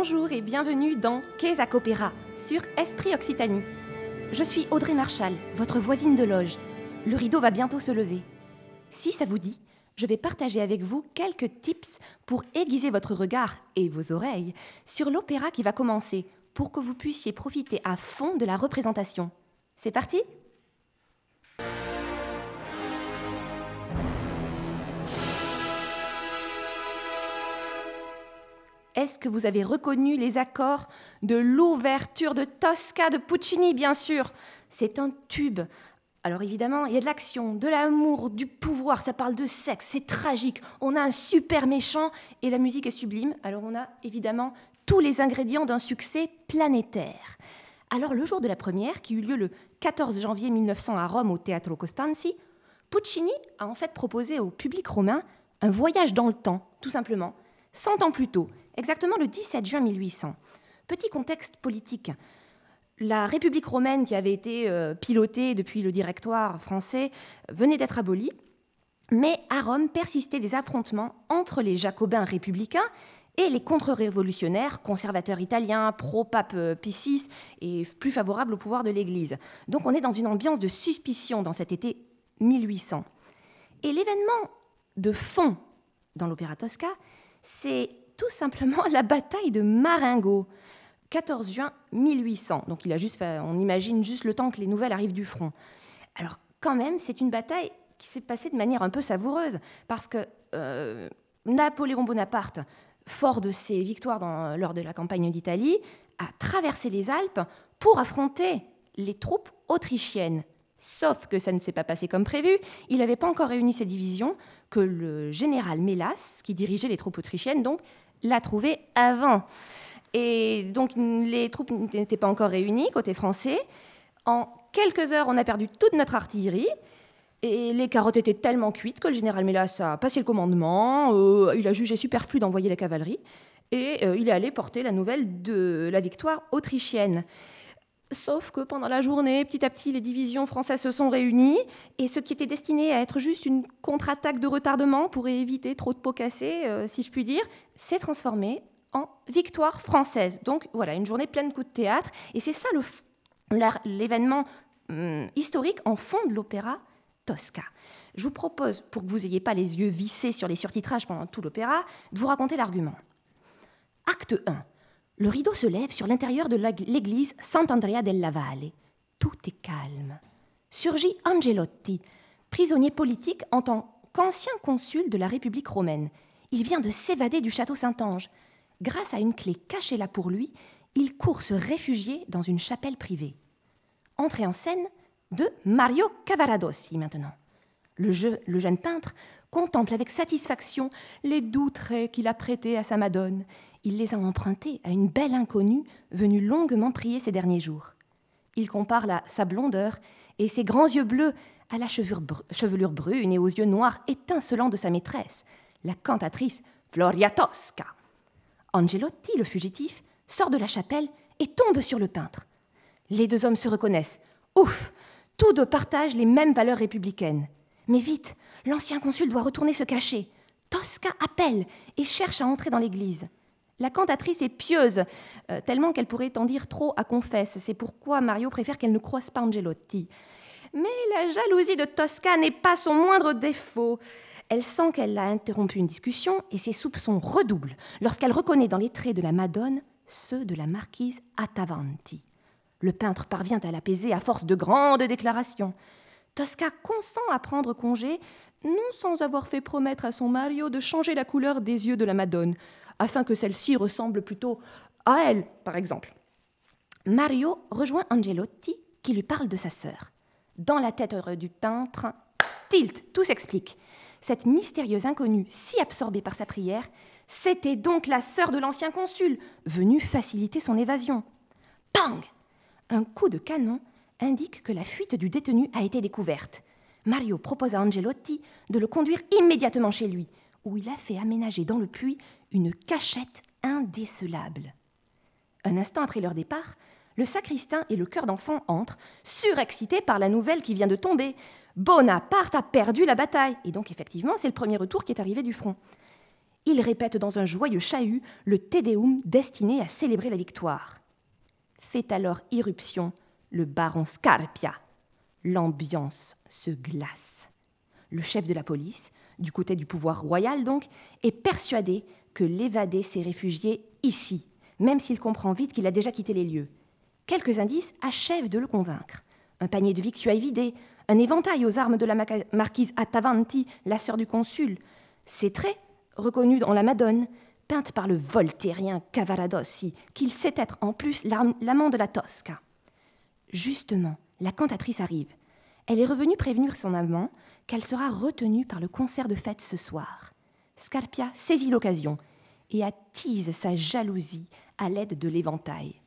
Bonjour et bienvenue dans Quais Opéra sur Esprit Occitanie. Je suis Audrey Marchal, votre voisine de loge. Le rideau va bientôt se lever. Si ça vous dit, je vais partager avec vous quelques tips pour aiguiser votre regard et vos oreilles sur l'opéra qui va commencer pour que vous puissiez profiter à fond de la représentation. C'est parti? Est-ce que vous avez reconnu les accords de l'ouverture de Tosca de Puccini, bien sûr? C'est un tube. Alors évidemment, il y a de l'action, de l'amour, du pouvoir, ça parle de sexe, c'est tragique. On a un super méchant et la musique est sublime. Alors on a évidemment tous les ingrédients d'un succès planétaire. Alors le jour de la première, qui eut lieu le 14 janvier 1900 à Rome au Teatro Costanzi, Puccini a en fait proposé au public romain un voyage dans le temps, tout simplement. 100 ans plus tôt, exactement le 17 juin 1800. Petit contexte politique. La République romaine, qui avait été euh, pilotée depuis le directoire français, venait d'être abolie, mais à Rome persistaient des affrontements entre les jacobins républicains et les contre-révolutionnaires conservateurs italiens, pro-pape euh, Pie et plus favorables au pouvoir de l'Église. Donc on est dans une ambiance de suspicion dans cet été 1800. Et l'événement de fond dans l'opéra Tosca, c'est tout simplement la bataille de Marengo, 14 juin 1800. Donc il a juste on imagine juste le temps que les nouvelles arrivent du front. Alors quand même, c'est une bataille qui s'est passée de manière un peu savoureuse, parce que euh, Napoléon Bonaparte, fort de ses victoires lors de la campagne d'Italie, a traversé les Alpes pour affronter les troupes autrichiennes. Sauf que ça ne s'est pas passé comme prévu. Il n'avait pas encore réuni ses divisions, que le général Mélas, qui dirigeait les troupes autrichiennes, donc, l'a trouvé avant. Et donc les troupes n'étaient pas encore réunies côté français. En quelques heures, on a perdu toute notre artillerie. Et les carottes étaient tellement cuites que le général Mélas a passé le commandement. Euh, il a jugé superflu d'envoyer la cavalerie. Et euh, il est allé porter la nouvelle de la victoire autrichienne. Sauf que pendant la journée, petit à petit, les divisions françaises se sont réunies et ce qui était destiné à être juste une contre-attaque de retardement pour éviter trop de pots cassés, euh, si je puis dire, s'est transformé en victoire française. Donc voilà, une journée pleine de coups de théâtre. Et c'est ça l'événement hum, historique en fond de l'opéra Tosca. Je vous propose, pour que vous n'ayez pas les yeux vissés sur les surtitrages pendant tout l'opéra, de vous raconter l'argument. Acte 1 le rideau se lève sur l'intérieur de l'église Sant'Andrea della Valle. Tout est calme. Surgit Angelotti, prisonnier politique en tant qu'ancien consul de la République romaine. Il vient de s'évader du château Saint-Ange. Grâce à une clé cachée là pour lui, il court se réfugier dans une chapelle privée. Entrée en scène de Mario Cavaradossi maintenant. Le, le jeune peintre contemple avec satisfaction les doux traits qu'il a prêtés à sa Madone il les a empruntés à une belle inconnue venue longuement prier ces derniers jours. Il compare sa blondeur et ses grands yeux bleus à la chevelure brune et aux yeux noirs étincelants de sa maîtresse, la cantatrice Floria Tosca. Angelotti, le fugitif, sort de la chapelle et tombe sur le peintre. Les deux hommes se reconnaissent. Ouf Tous deux partagent les mêmes valeurs républicaines. Mais vite, l'ancien consul doit retourner se cacher. Tosca appelle et cherche à entrer dans l'église. La cantatrice est pieuse, euh, tellement qu'elle pourrait en dire trop à confesse. C'est pourquoi Mario préfère qu'elle ne croise pas Angelotti. Mais la jalousie de Tosca n'est pas son moindre défaut. Elle sent qu'elle a interrompu une discussion et ses soupçons redoublent lorsqu'elle reconnaît dans les traits de la Madone ceux de la marquise Attavanti. Le peintre parvient à l'apaiser à force de grandes déclarations. Tosca consent à prendre congé, non sans avoir fait promettre à son Mario de changer la couleur des yeux de la Madone, afin que celle-ci ressemble plutôt à elle, par exemple. Mario rejoint Angelotti qui lui parle de sa sœur. Dans la tête du peintre, tilt, tout s'explique. Cette mystérieuse inconnue, si absorbée par sa prière, c'était donc la sœur de l'ancien consul, venue faciliter son évasion. Pang Un coup de canon indique que la fuite du détenu a été découverte. Mario propose à Angelotti de le conduire immédiatement chez lui, où il a fait aménager dans le puits une cachette indécelable. Un instant après leur départ, le sacristain et le cœur d'enfant entrent, surexcités par la nouvelle qui vient de tomber. Bonaparte a perdu la bataille. Et donc, effectivement, c'est le premier retour qui est arrivé du front. il répète dans un joyeux chahut le Te Deum destiné à célébrer la victoire. Fait alors irruption le baron Scarpia. L'ambiance se glace. Le chef de la police, du côté du pouvoir royal donc, est persuadé que l'évadé s'est réfugié ici, même s'il comprend vite qu'il a déjà quitté les lieux. Quelques indices achèvent de le convaincre. Un panier de victuailles vidé, un éventail aux armes de la marquise Attavanti, la sœur du consul. Ses traits, reconnus dans la Madone, peinte par le voltairien Cavaradossi, qu'il sait être en plus l'amant de la Tosca. Justement, la cantatrice arrive. Elle est revenue prévenir son amant qu'elle sera retenue par le concert de fête ce soir. Scarpia saisit l'occasion et attise sa jalousie à l'aide de l'éventail.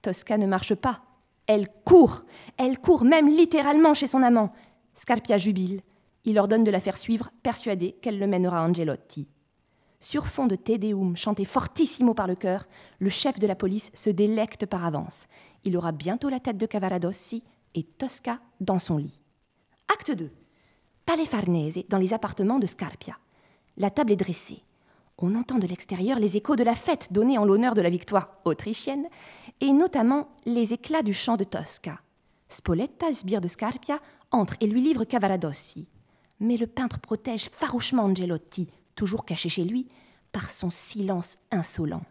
Tosca ne marche pas, elle court, elle court même littéralement chez son amant. Scarpia jubile, il ordonne de la faire suivre, persuadé qu'elle le mènera à Angelotti. Sur fond de Te Deum chanté fortissimo par le chœur, le chef de la police se délecte par avance. Il aura bientôt la tête de Cavaradossi et Tosca dans son lit. Acte 2. Palais Farnese, dans les appartements de Scarpia. La table est dressée. On entend de l'extérieur les échos de la fête donnée en l'honneur de la victoire autrichienne, et notamment les éclats du chant de Tosca. Spoletta, sbire de Scarpia, entre et lui livre Cavaradossi. Mais le peintre protège farouchement Angelotti, toujours caché chez lui, par son silence insolent.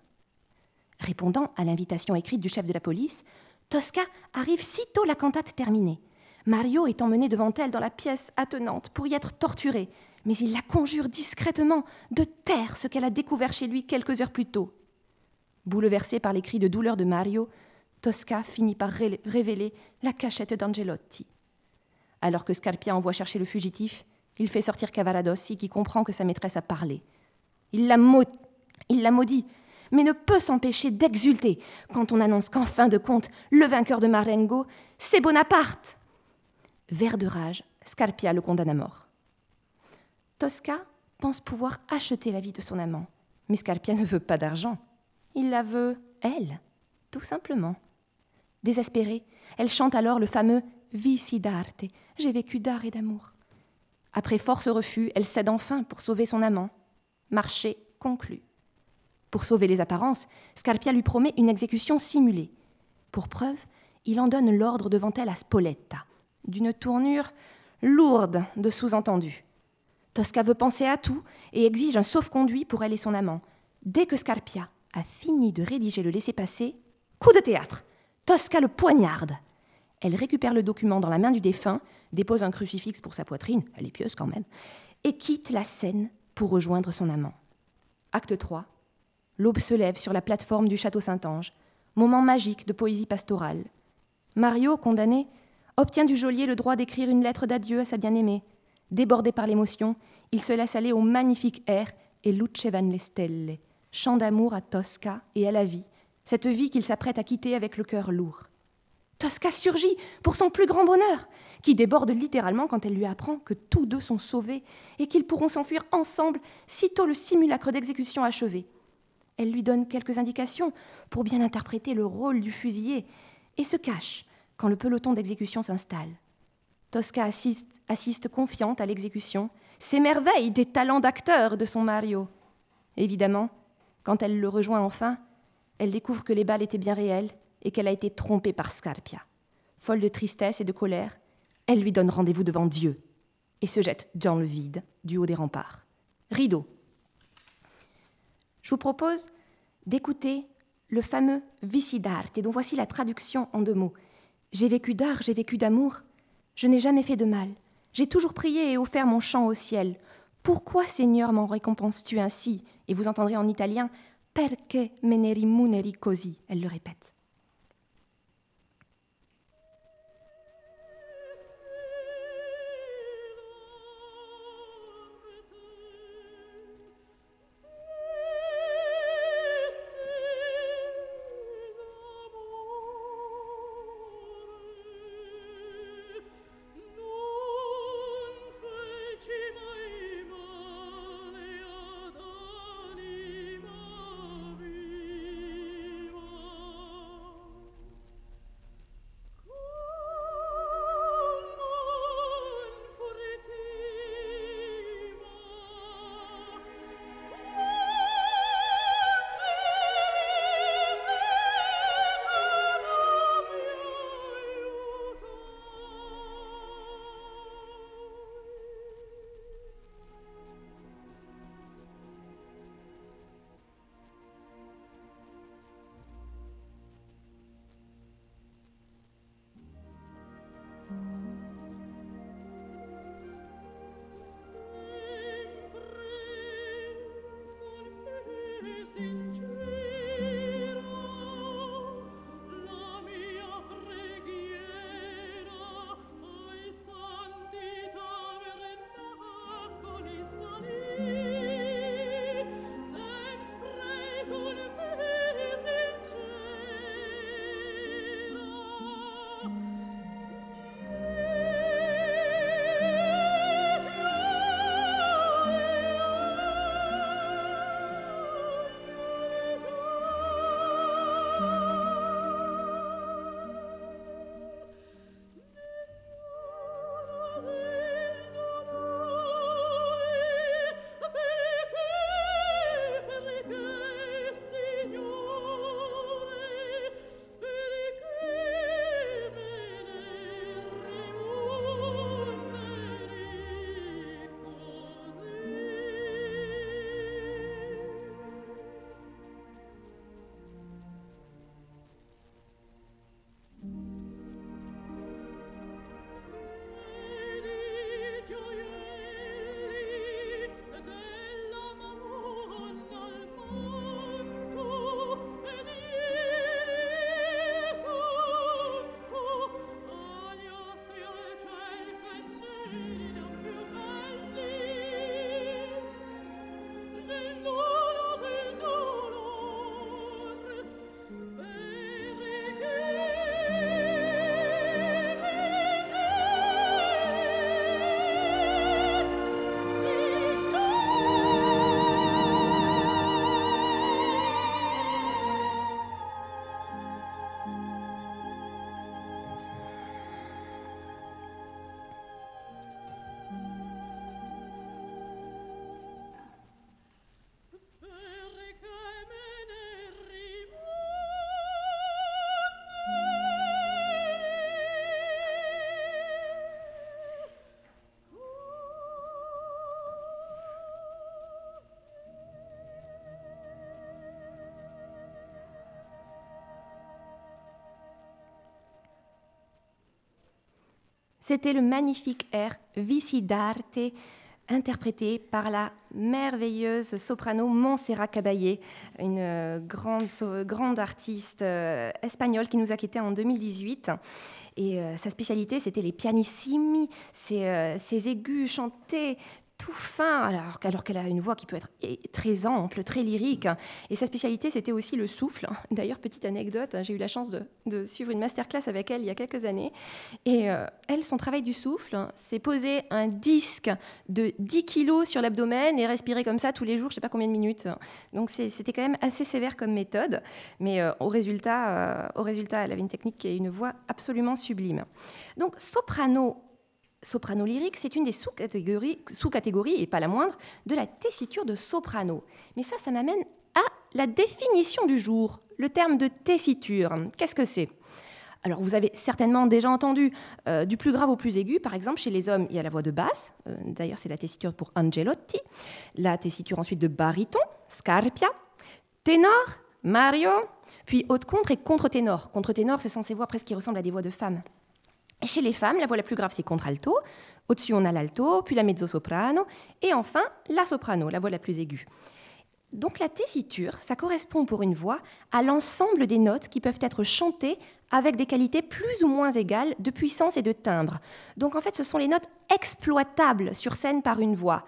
Répondant à l'invitation écrite du chef de la police, Tosca arrive sitôt la cantate terminée. Mario est emmené devant elle dans la pièce attenante pour y être torturé, mais il la conjure discrètement de taire ce qu'elle a découvert chez lui quelques heures plus tôt. Bouleversé par les cris de douleur de Mario, Tosca finit par révéler la cachette d'Angelotti. Alors que Scarpia envoie chercher le fugitif, il fait sortir Cavaradossi qui comprend que sa maîtresse a parlé. Il la, il la maudit, mais ne peut s'empêcher d'exulter quand on annonce qu'en fin de compte, le vainqueur de Marengo, c'est Bonaparte. Vert de rage, Scarpia le condamne à mort. Tosca pense pouvoir acheter la vie de son amant, mais Scarpia ne veut pas d'argent. Il la veut, elle, tout simplement. Désespérée, elle chante alors le fameux Vici d'arte, j'ai vécu d'art et d'amour. Après force refus, elle cède enfin pour sauver son amant. Marché conclu. Pour sauver les apparences, Scarpia lui promet une exécution simulée. Pour preuve, il en donne l'ordre devant elle à Spoletta, d'une tournure lourde de sous-entendus. Tosca veut penser à tout et exige un sauf-conduit pour elle et son amant. Dès que Scarpia a fini de rédiger le laissez-passer, coup de théâtre Tosca le poignarde. Elle récupère le document dans la main du défunt, dépose un crucifix pour sa poitrine, elle est pieuse quand même, et quitte la scène pour rejoindre son amant. Acte 3. L'aube se lève sur la plateforme du château Saint-Ange, moment magique de poésie pastorale. Mario, condamné, obtient du geôlier le droit d'écrire une lettre d'adieu à sa bien-aimée, Débordé par l'émotion, il se laisse aller au magnifique air et Luce van le stelle, chant d'amour à Tosca et à la vie, cette vie qu'il s'apprête à quitter avec le cœur lourd. Tosca surgit pour son plus grand bonheur, qui déborde littéralement quand elle lui apprend que tous deux sont sauvés et qu'ils pourront s'enfuir ensemble sitôt le simulacre d'exécution achevé. Elle lui donne quelques indications pour bien interpréter le rôle du fusillé et se cache quand le peloton d'exécution s'installe. Tosca assiste, confiante à l'exécution, s'émerveille des talents d'acteur de son Mario. Évidemment, quand elle le rejoint enfin, elle découvre que les balles étaient bien réelles et qu'elle a été trompée par Scarpia. Folle de tristesse et de colère, elle lui donne rendez-vous devant Dieu et se jette dans le vide du haut des remparts. Rideau. Je vous propose d'écouter le fameux Vici d'arte, dont voici la traduction en deux mots. J'ai vécu d'art, j'ai vécu d'amour, je n'ai jamais fait de mal. J'ai toujours prié et offert mon chant au ciel. Pourquoi, Seigneur, m'en récompenses-tu ainsi? Et vous entendrez en italien Perché me ne rimuneri così Elle le répète. C'était le magnifique air Vici d'arte interprété par la merveilleuse soprano Montserrat Caballé, une euh, grande, grande artiste euh, espagnole qui nous a quittés en 2018. Et euh, sa spécialité, c'était les pianissimi, ces, ces aigus chantés tout fin, alors, qu'elle a une voix qui peut être très ample, très lyrique. Et sa spécialité, c'était aussi le souffle. D'ailleurs, petite anecdote, j'ai eu la chance de, suivre une masterclass avec elle il y a quelques années. Et euh, elle, son travail du souffle, c'est poser un disque de 10 kilos sur l'abdomen et respirer comme ça tous les jours, je ne sais pas combien de minutes. Donc c'était quand même assez sévère comme méthode. Mais euh, au, résultat, euh, au résultat, elle avait une technique et une voix absolument sublime. Donc soprano soprano lyrique, c'est une des sous-catégories, sous-catégories, et pas la moindre, de la tessiture de soprano. Mais ça, ça m'amène à la définition du jour, le terme de tessiture. Qu'est-ce que c'est? Alors, vous avez certainement déjà entendu euh, du plus grave au plus aigu. Par exemple, chez les hommes, il y a la voix de basse. Euh, d'ailleurs, c'est la tessiture pour Angelotti. La tessiture ensuite de baryton, Scarpia. Ténor, Mario. Puis haute contre et contre-ténor. Contre-ténor, ce sont ces voix presque qui ressemblent à des voix de femmes. Chez les femmes, la voix la plus grave, c'est contralto. Au-dessus, on a l'alto, puis la mezzo-soprano, et enfin la soprano, la voix la plus aiguë. Donc la tessiture, ça correspond pour une voix à l'ensemble des notes qui peuvent être chantées avec des qualités plus ou moins égales de puissance et de timbre. Donc en fait, ce sont les notes exploitables sur scène par une voix.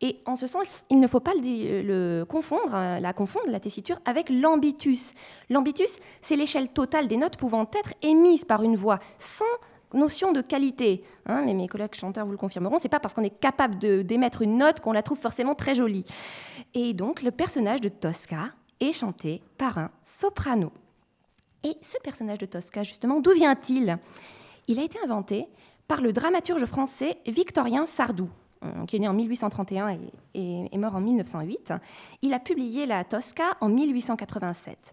Et en ce sens, il ne faut pas hein, la confondre, la tessiture, avec l'ambitus. L'ambitus, c'est l'échelle totale des notes pouvant être émises par une voix sans notion de qualité. Hein, mais mes collègues chanteurs vous le confirmeront, c'est pas parce qu'on est capable d'émettre une note qu'on la trouve forcément très jolie. Et donc le personnage de Tosca est chanté par un soprano. Et ce personnage de Tosca, justement, d'où vient-il? Il a été inventé par le dramaturge français Victorien Sardou, euh, qui est né en 1831 et, est mort en 1908. Il a publié la Tosca en 1887.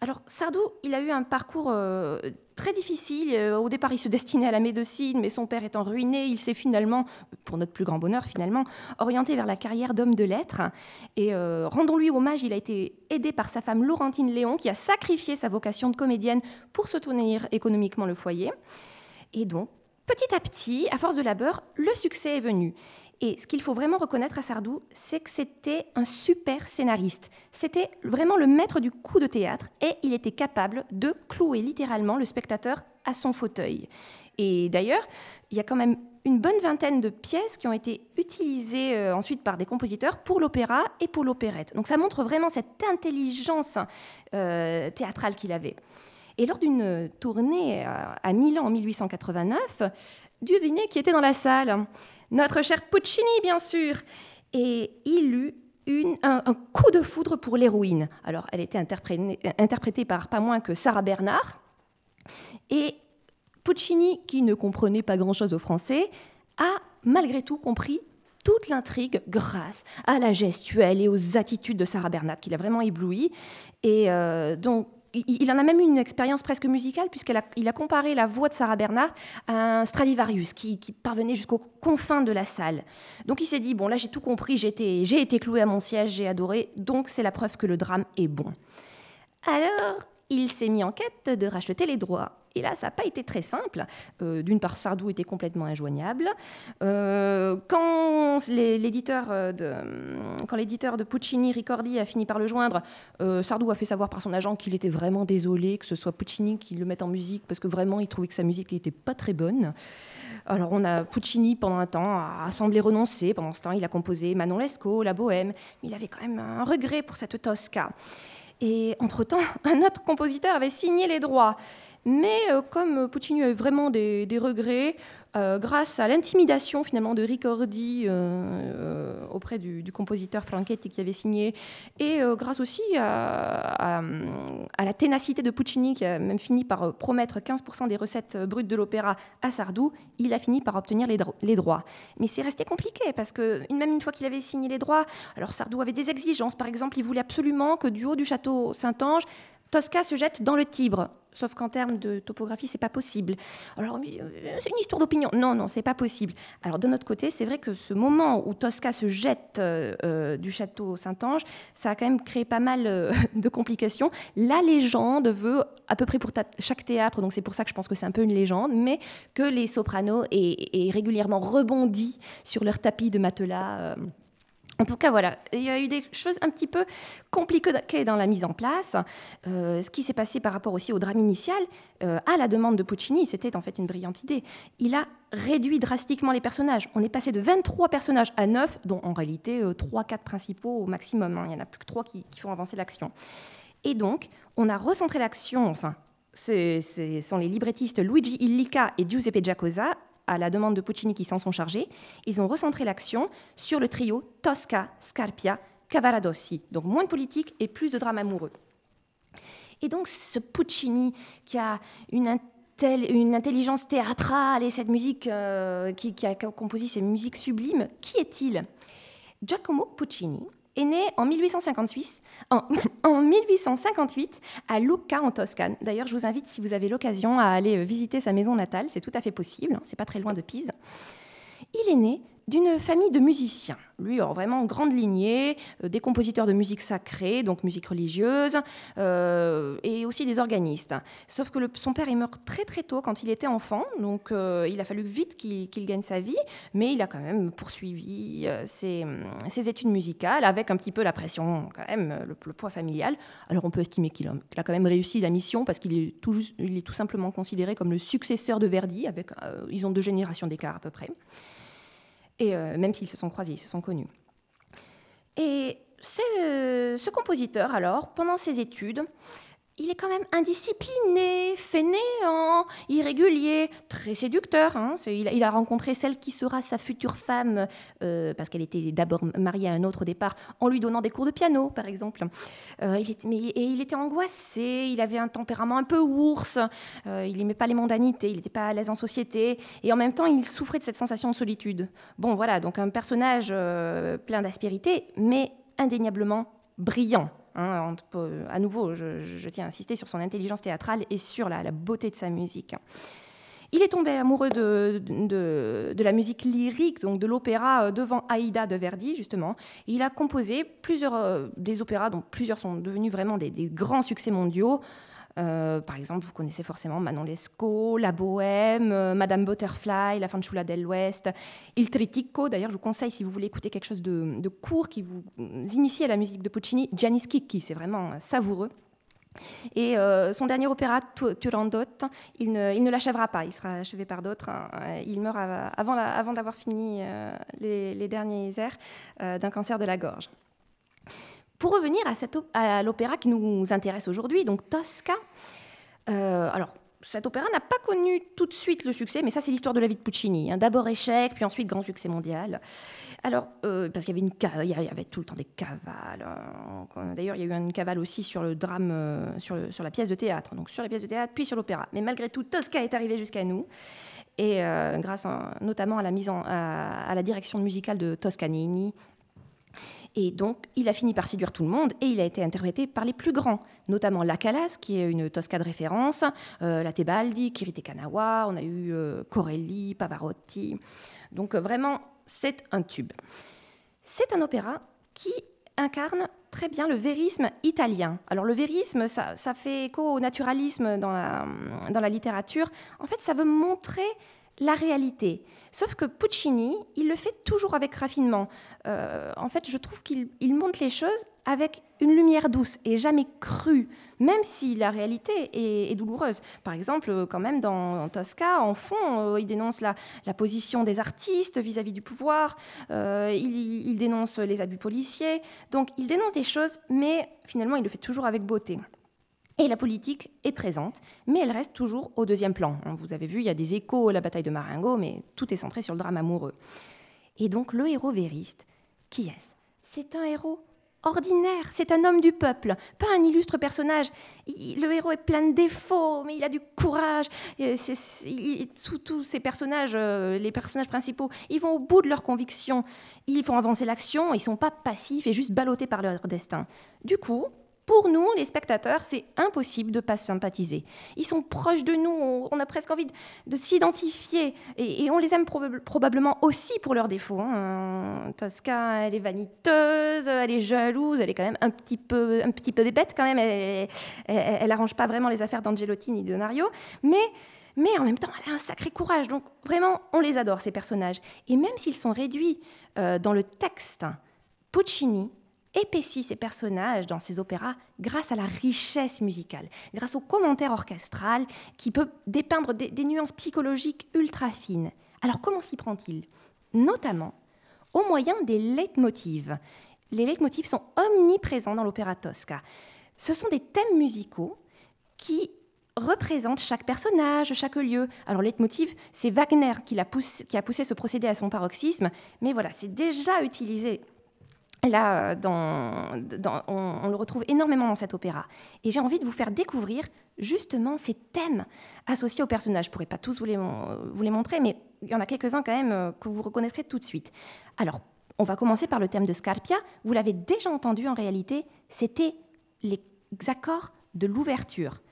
Alors Sardou, il a eu un parcours euh, très difficile. Euh, au départ, il se destinait à la médecine, mais son père étant ruiné, il s'est finalement, pour notre plus grand bonheur finalement, orienté vers la carrière d'homme de lettres. Et euh, rendons-lui hommage, il a été aidé par sa femme Laurentine Léon, qui a sacrifié sa vocation de comédienne pour soutenir économiquement le foyer. Et donc, petit à petit, à force de labeur, le succès est venu. Et ce qu'il faut vraiment reconnaître à Sardou, c'est que c'était un super scénariste. C'était vraiment le maître du coup de théâtre et il était capable de clouer littéralement le spectateur à son fauteuil. Et d'ailleurs, il y a quand même une bonne vingtaine de pièces qui ont été utilisées euh, ensuite par des compositeurs pour l'opéra et pour l'opérette. Donc ça montre vraiment cette intelligence euh, théâtrale qu'il avait. Et lors d'une tournée à Milan en 1889, devinez qui était dans la salle notre cher Puccini, bien sûr. Et il eut un, coup de foudre pour l'héroïne. Alors, elle était interprétée, interprétée par pas moins que Sarah Bernard. Et Puccini, qui ne comprenait pas grand-chose au français, a malgré tout compris toute l'intrigue grâce à la gestuelle et aux attitudes de Sarah Bernard, qui l'a vraiment ébloui. Et euh, donc, il en a même eu une expérience presque musicale, puisqu'il a, a comparé la voix de Sarah Bernard à un Stradivarius qui, parvenait jusqu'aux confins de la salle. Donc il s'est dit, bon là j'ai tout compris, j'ai été, j'ai été cloué à mon siège, j'ai adoré, donc c'est la preuve que le drame est bon. Alors il s'est mis en quête de racheter les droits. Et là, ça n'a pas été très simple. Euh, d'une part, Sardou était complètement injoignable. Euh, quand l'éditeur de, quand l'éditeur de Puccini, Ricordi, a fini par le joindre, euh, Sardou a fait savoir par son agent qu'il était vraiment désolé que ce soit Puccini qui le mette en musique parce que vraiment il trouvait que sa musique n'était pas très bonne. Alors on a Puccini pendant un temps a semblé renoncer. Pendant ce temps, il a composé Manon Lescaut, La Bohème, mais il avait quand même un regret pour cette Tosca. Et entre-temps, un autre compositeur avait signé les droits. Mais euh, comme Puccini avait vraiment des, regrets, euh, grâce à l'intimidation finalement de Ricordi euh, auprès du, compositeur Franchetti qui avait signé, et grâce aussi à, la ténacité de Puccini qui a même fini par promettre 15% des recettes brutes de l'opéra à Sardou, il a fini par obtenir les, les droits. Mais c'est resté compliqué parce que même une fois qu'il avait signé les droits, alors Sardou avait des exigences. Par exemple, il voulait absolument que du haut du château Saint-Ange, Tosca se jette dans le Tibre. Sauf qu'en termes de topographie, c'est pas possible. Alors, euh, c'est une histoire d'opinion. Non, non, c'est pas possible. Alors, de notre côté, c'est vrai que ce moment où Tosca se jette euh, euh, du château Saint-Ange, ça a quand même créé pas mal de complications. La légende veut, à peu près pour chaque théâtre, donc c'est pour ça que je pense que c'est un peu une légende, mais que les sopranos aient, régulièrement rebondi sur leur tapis de matelas. En tout cas, voilà, il y a eu des choses un petit peu compliquées dans la mise en place. Euh, ce qui s'est passé par rapport aussi au drame initial, euh, à la demande de Puccini, c'était en fait une brillante idée. Il a réduit drastiquement les personnages. On est passé de 23 personnages à 9, dont en réalité 3-4 euh, principaux au maximum. Hein. Il n'y en a plus que 3 qui, font avancer l'action. Et donc, on a recentré l'action, enfin, ce, sont les librettistes Luigi Illica et Giuseppe Giacosa à la demande de Puccini qui s'en sont chargés, ils ont recentré l'action sur le trio Tosca, Scarpia, Cavaradossi. Donc moins de politique et plus de drame amoureux. Et donc ce Puccini qui a une, une intelligence théâtrale et cette musique euh, qui, qui a composé ces musiques sublimes, qui est-il? Giacomo Puccini est né en 1858, en, 1858 à Lucca en Toscane. D'ailleurs, je vous invite, si vous avez l'occasion, à aller visiter sa maison natale. C'est tout à fait possible. Hein, c'est pas très loin de Pise. Il est né d'une famille de musiciens. Lui, vraiment grande lignée, euh, des compositeurs de musique sacrée, donc musique religieuse, euh, et aussi des organistes. Sauf que son père, il meurt très très tôt quand il était enfant, donc euh, il a fallu vite qu'il gagne sa vie, mais il a quand même poursuivi ses, études musicales avec un petit peu la pression, quand même, le, poids familial. Alors on peut estimer qu'il a, quand même réussi la mission parce qu'il est, tout, est tout simplement considéré comme le successeur de Verdi, avec, ils ont deux générations d'écart à peu près et euh, même s'ils se sont croisés, ils se sont connus. Et ce compositeur, alors, pendant ses études, il est quand même indiscipliné, fainéant, irrégulier, très séducteur. Hein. Il, a, rencontré celle qui sera sa future femme, euh, parce qu'elle était d'abord mariée à un autre départ, en lui donnant des cours de piano, par exemple. Euh, et il était angoissé, il avait un tempérament un peu ours, euh, il n'aimait pas les mondanités, il n'était pas à l'aise en société, et en même temps, il souffrait de cette sensation de solitude. Bon, voilà, donc un personnage plein d'aspérité, mais indéniablement brillant. Hein, à nouveau, je, tiens à insister sur son intelligence théâtrale et sur la, beauté de sa musique. Il est tombé amoureux de, de, la musique lyrique, donc de l'opéra euh, devant Aïda de Verdi, justement. il a composé plusieurs euh, des opéras dont plusieurs sont devenus vraiment des grands succès mondiaux. Euh, par exemple, vous connaissez forcément Manon Lescaut, La Bohème, euh, Madame Butterfly, La Fanciulla dell'Ouest, Il Tritico. D'ailleurs, je vous conseille, si vous voulez écouter quelque chose de, court qui vous initie à la musique de Puccini, Gianni Schicchi, c'est vraiment savoureux. Et euh, son dernier opéra, Turandot, il ne, il ne l'achèvera pas, il sera achevé par d'autres. Hein. Il meurt avant, d'avoir fini les, derniers airs d'un cancer de la gorge. Pour revenir à, l'opéra qui nous intéresse aujourd'hui, donc Tosca, euh, alors cet opéra n'a pas connu tout de suite le succès, mais ça c'est l'histoire de la vie de Puccini. Hein. D'abord échec, puis ensuite grand succès mondial. Alors, euh, parce qu'il y avait, tout le temps des cavales. Hein. D'ailleurs, il y a eu une cavale aussi sur le drame, euh, sur, la pièce de théâtre. Donc sur la pièce de théâtre, puis sur l'opéra. Mais malgré tout, Tosca est arrivé jusqu'à nous. Et grâce notamment à la, à la direction musicale de Toscanini, et donc, il a fini par séduire tout le monde et il a été interprété par les plus grands, notamment La Calas, qui est une Tosca de référence, euh, la Tebaldi, Kirite Kanawa, on a eu euh, Corelli, Pavarotti. Donc, euh, vraiment, c'est un tube. C'est un opéra qui incarne très bien le vérisme italien. Alors le vérisme, ça, fait écho au naturalisme dans la littérature. En fait, ça veut montrer la réalité. Sauf que Puccini, il le fait toujours avec raffinement. Euh, en fait, je trouve qu'il montre les choses avec une lumière douce et jamais crue, même si la réalité est, douloureuse. Par exemple, quand même dans Tosca, en fond, euh, il dénonce la, position des artistes vis-à-vis du pouvoir, euh, il, il dénonce les abus policiers. Donc, il dénonce des choses, mais finalement, il le fait toujours avec beauté. Et la politique est présente, mais elle reste toujours au deuxième plan. Hein, vous avez vu, il y a des échos à la bataille de Marengo, mais tout est centré sur le drame amoureux. Et donc le héros vériste, qui est-ce? C'est un héros ordinaire, c'est un homme du peuple, pas un illustre personnage. le héros est plein de défauts, mais il a du courage. tous ces personnages, euh, les personnages principaux, ils vont au bout de leurs convictions, ils font avancer l'action, ils sont pas passifs et juste ballottés par leur destin. Du coup, pour nous, les spectateurs, c'est impossible de ne pas sympathiser. Ils sont proches de nous, on, a presque envie de, s'identifier, et, on les aime probablement aussi pour leurs défauts. Hein. Tosca, elle est vaniteuse, elle est jalouse, elle est quand même un petit peu, un petit peu bébête quand même, elle, elle, arrange pas vraiment les affaires d'Angelotti ni de Mario, mais mais en même temps, elle a un sacré courage. Donc vraiment, on les adore, ces personnages. Et même s'ils sont réduits euh, dans le texte, Puccini épaissit ses personnages dans ses opéras grâce à la richesse musicale, grâce au commentaire orchestral qui peut dépeindre des, nuances psychologiques ultra fines. Alors comment s'y prend-il? Notamment au moyen des leitmotivs. Les leitmotivs sont omniprésents dans l'opéra Tosca. Ce sont des thèmes musicaux qui représentent chaque personnage, chaque lieu. Alors, leitmotiv, c'est Wagner qui a, poussé, qui a poussé ce procédé à son paroxysme, mais voilà, c'est déjà utilisé Là, dans, on, le retrouve énormément dans cet opéra. Et j'ai envie de vous faire découvrir justement ces thèmes associés aux personnages. Je ne pourrais pas tous vous les, vous les, montrer, mais il y en a quelques-uns quand même euh, que vous reconnaîtrez tout de suite. Alors, on va commencer par le thème de Scarpia. Vous l'avez déjà entendu en réalité, c'était les accords de l'ouverture.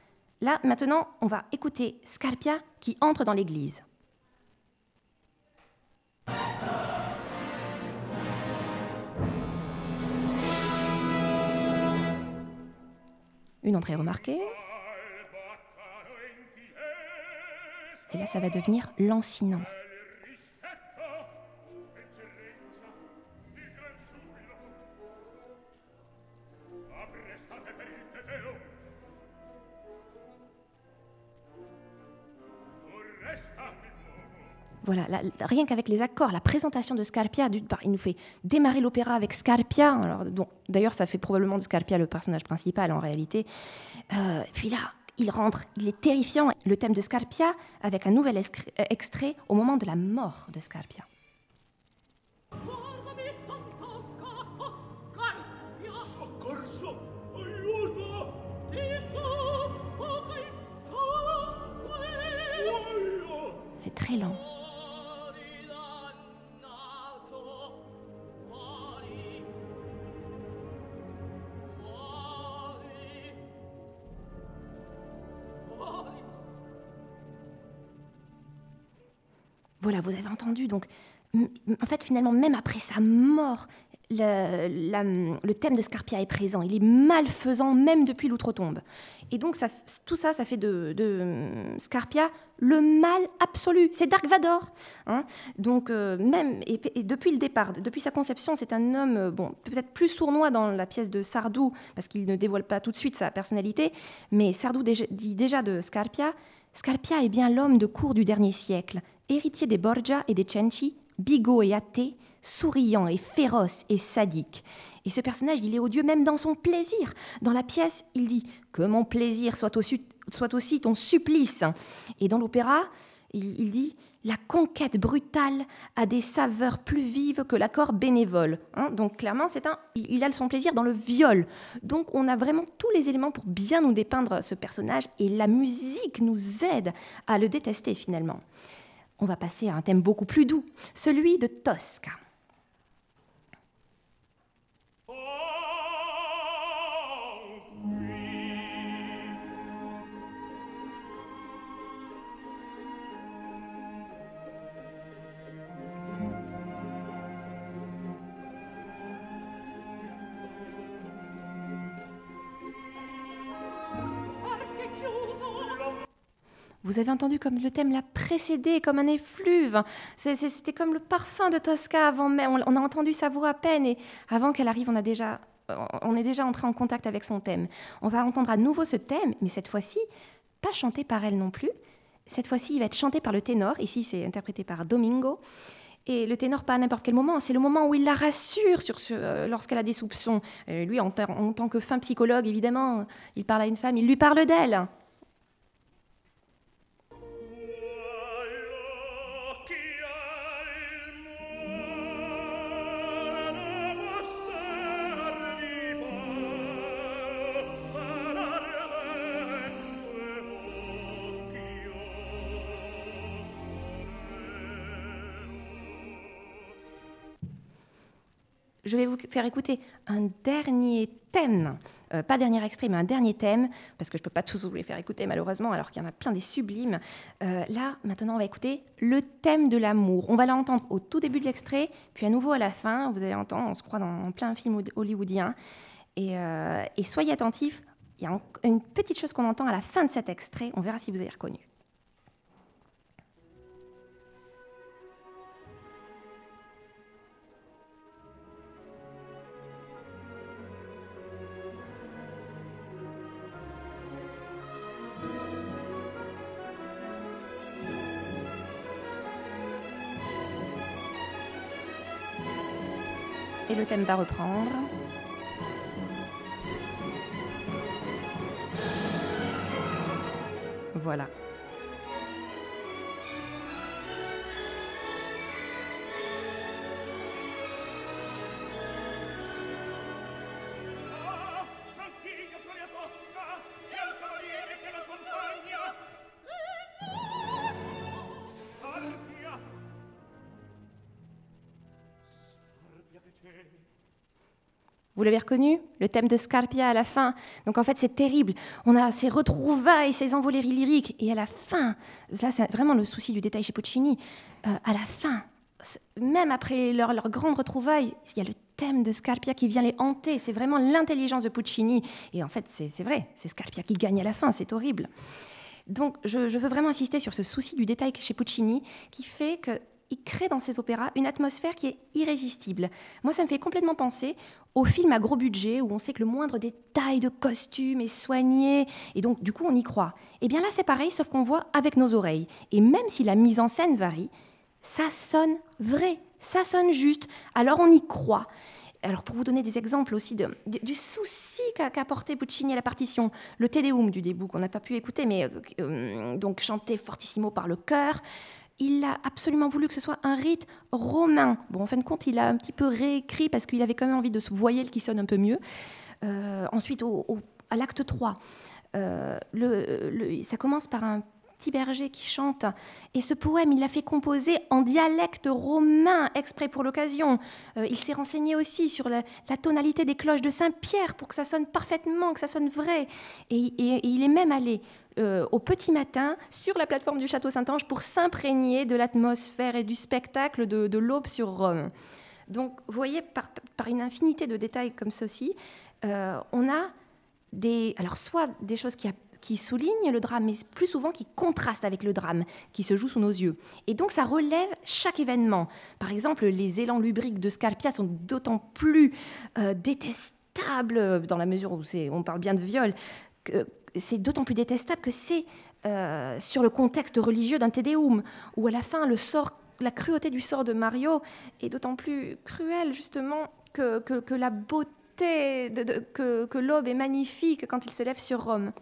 Là, maintenant, on va écouter Scarpia qui entre dans l'église. Une entrée remarquée. Et là, ça va devenir lancinant. Voilà, rien qu'avec les accords, la présentation de Scarpia, il nous fait démarrer l'opéra avec Scarpia. Alors, d'ailleurs, ça fait probablement de Scarpia le personnage principal en réalité. Euh, puis là, il rentre, il est terrifiant. Le thème de Scarpia avec un nouvel extrait au moment de la mort de Scarpia. C'est très lent. Voilà, vous avez entendu. Donc, en fait, finalement, même après sa mort, le, thème de Scarpia est présent. Il est malfaisant même depuis l'outre-tombe. Et donc, tout ça, ça fait de, Scarpia le mal absolu. C'est Dark Vador. Hein. donc, euh, même, et, depuis le départ, depuis sa conception, c'est un homme, euh, bon, peut-être plus sournois dans la pièce de Sardou, parce qu'il ne dévoile pas tout de suite sa personnalité, mais Sardou dit déjà de Scarpia Scarpia est bien l'homme de cour du dernier siècle, héritier des Borgia et des Cenci, bigot et athée, souriant et féroce et sadique. Et ce personnage, il est odieux même dans son plaisir. Dans la pièce, il dit Que mon plaisir soit aussi, soit aussi ton supplice. Et dans l'opéra, il dit la conquête brutale a des saveurs plus vives que l'accord bénévole. Hein. donc clairement, c'est un, il a son plaisir dans le viol. Donc on a vraiment tous les éléments pour bien nous dépeindre ce personnage et la musique nous aide à le détester finalement. On va passer à un thème beaucoup plus doux, celui de Tosca. Vous avez entendu comme le thème l'a précédé, comme un effluve. C'était comme le parfum de Tosca avant même. On a entendu sa voix à peine et avant qu'elle arrive, on, a déjà, on est déjà entré en contact avec son thème. On va entendre à nouveau ce thème, mais cette fois-ci, pas chanté par elle non plus. Cette fois-ci, il va être chanté par le ténor. Ici, c'est interprété par Domingo. Et le ténor, pas à n'importe quel moment, c'est le moment où il la rassure euh, lorsqu'elle a des soupçons. lui, en, en, tant que fin psychologue, évidemment, il parle à une femme, il lui parle d'elle. Je vais vous faire écouter un dernier thème, euh, pas dernier extrait, mais un dernier thème, parce que je ne peux pas tous vous les faire écouter malheureusement, alors qu'il y en a plein des sublimes. Euh, là, maintenant, on va écouter le thème de l'amour. On va l'entendre au tout début de l'extrait, puis à nouveau à la fin. Vous allez entendre, on se croit dans plein film hollywoodien. Et, euh, et soyez attentifs, il y a une petite chose qu'on entend à la fin de cet extrait, on verra si vous avez reconnu. Thème va reprendre. Voilà. Vous l'avez reconnu Le thème de Scarpia à la fin. Donc en fait, c'est terrible. On a ces retrouvailles, ces envolées lyriques. Et à la fin, là, c'est vraiment le souci du détail chez Puccini. Euh, à la fin, même après leur, grande retrouvaille, il y a le thème de Scarpia qui vient les hanter. C'est vraiment l'intelligence de Puccini. Et en fait, c'est vrai, c'est Scarpia qui gagne à la fin. C'est horrible. Donc, je veux vraiment insister sur ce souci du détail chez Puccini qui fait que il crée dans ses opéras une atmosphère qui est irrésistible. Moi, ça me fait complètement penser aux films à gros budget où on sait que le moindre détail de costume est soigné et donc du coup on y croit. Et eh bien là, c'est pareil, sauf qu'on voit avec nos oreilles. Et même si la mise en scène varie, ça sonne vrai, ça sonne juste. Alors on y croit. Alors pour vous donner des exemples aussi de, du souci qu'a apporté Puccini à la partition, le Te Deum du début qu'on n'a pas pu écouter, mais euh, euh, donc chanté fortissimo par le chœur, il a absolument voulu que ce soit un rite romain. Bon, en fin de compte, il a un petit peu réécrit parce qu'il avait quand même envie de ce voyelle qui sonne un peu mieux. Euh, ensuite, à l'acte 3, euh, ça commence par un petit berger qui chante. Et ce poème, il l'a fait composer en dialecte romain, exprès pour l'occasion. Euh, il s'est renseigné aussi sur la, tonalité des cloches de Saint-Pierre pour que ça sonne parfaitement, que ça sonne vrai. et il est même allé euh, au petit matin sur la plateforme du château Saint-Ange pour s'imprégner de l'atmosphère et du spectacle de, l'aube sur Rome. Donc, vous voyez, par, une infinité de détails comme ceci, euh, on a des, alors soit des choses qui, qui soulignent le drame, mais plus souvent qui contrastent avec le drame qui se joue sous nos yeux. Et donc ça relève chaque événement. Par exemple, les élans lubriques de Scarpia sont d'autant plus euh, détestables dans la mesure où on parle bien de viol c'est d'autant plus détestable que c'est euh, sur le contexte religieux d'un Tédéum, où à la fin, la cruauté du sort de Mario est d'autant plus cruelle, justement, que, la beauté, que, l'aube est magnifique quand il se lève sur Rome.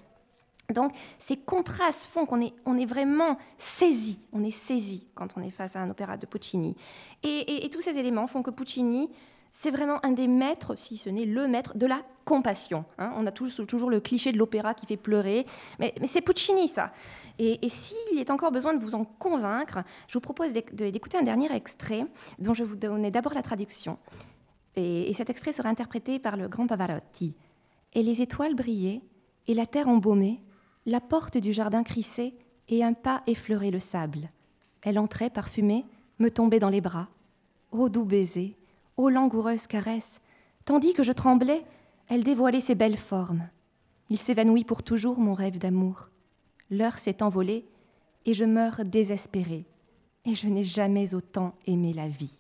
Donc ces contrastes font qu'on est, vraiment saisi, on est saisi quand on est face à un opéra de Puccini. Et tous ces éléments font que Puccini c'est vraiment un des maîtres, si ce n'est le maître, de la compassion. Hein. On a toujours, le cliché de l'opéra qui fait pleurer, mais, c'est Puccini ça. Et, s'il est encore besoin de vous en convaincre, je vous propose d'écouter un dernier extrait dont je vous donner d'abord la traduction. Et, et cet extrait sera interprété par le grand Pavarotti. Et les étoiles brillaient, et la terre embaumée, la porte du jardin crissait, et un pas effleurait le sable. Elle entrait parfumée, me tombait dans les bras. Ô doux baiser, ô langoureuse caresse, tandis que je tremblais, elle dévoilait ses belles formes. Il s'évanouit pour toujours mon rêve d'amour. L'heure s'est envolée et je meurs désespérée, et je n'ai jamais autant aimé la vie.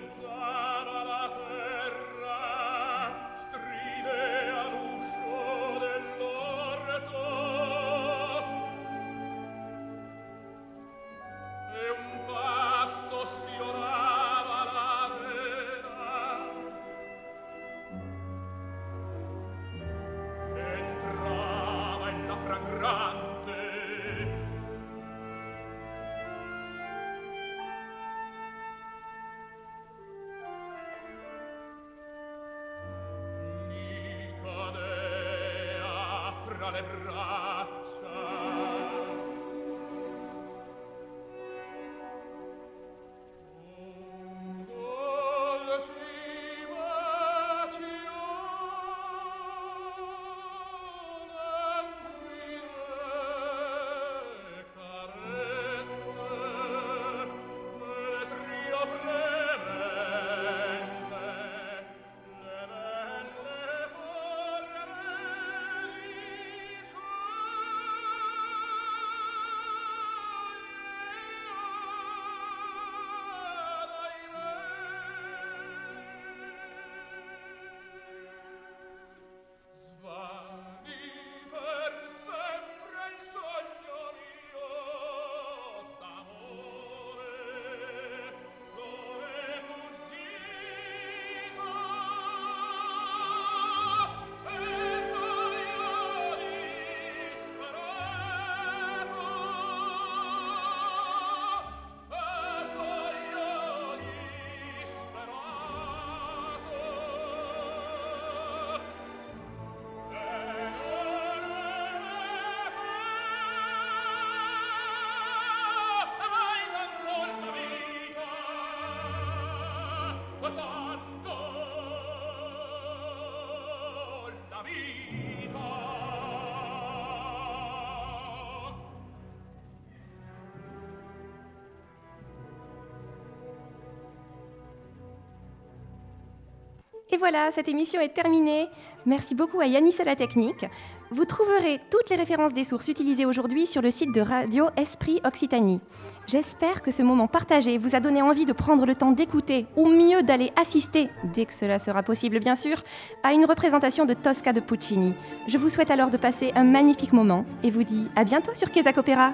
senza le braccia Et voilà, cette émission est terminée. Merci beaucoup à Yanis à la technique. Vous trouverez toutes les références des sources utilisées aujourd'hui sur le site de Radio Esprit Occitanie. J'espère que ce moment partagé vous a donné envie de prendre le temps d'écouter, ou mieux d'aller assister, dès que cela sera possible bien sûr, à une représentation de Tosca de Puccini. Je vous souhaite alors de passer un magnifique moment et vous dis à bientôt sur Quesac Opéra.